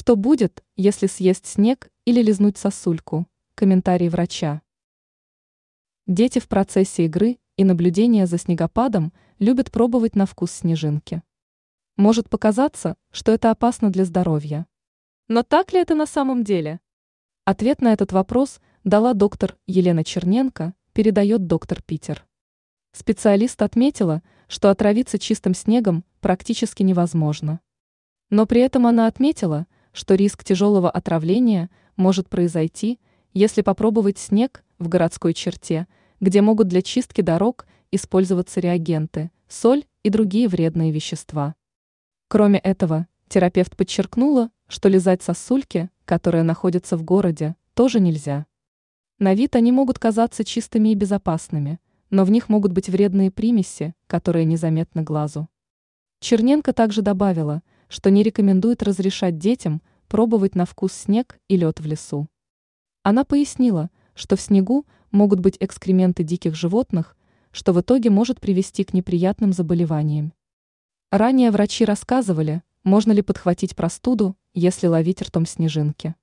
Что будет, если съесть снег или лизнуть сосульку? Комментарий врача. Дети в процессе игры и наблюдения за снегопадом любят пробовать на вкус снежинки. Может показаться, что это опасно для здоровья. Но так ли это на самом деле? Ответ на этот вопрос дала доктор Елена Черненко, передает доктор Питер. Специалист отметила, что отравиться чистым снегом практически невозможно. Но при этом она отметила, что риск тяжелого отравления может произойти, если попробовать снег в городской черте, где могут для чистки дорог использоваться реагенты, соль и другие вредные вещества. Кроме этого, терапевт подчеркнула, что лизать сосульки, которые находятся в городе, тоже нельзя. На вид они могут казаться чистыми и безопасными, но в них могут быть вредные примеси, которые незаметны глазу. Черненко также добавила, что не рекомендует разрешать детям пробовать на вкус снег и лед в лесу. Она пояснила, что в снегу могут быть экскременты диких животных, что в итоге может привести к неприятным заболеваниям. Ранее врачи рассказывали, можно ли подхватить простуду, если ловить ртом снежинки.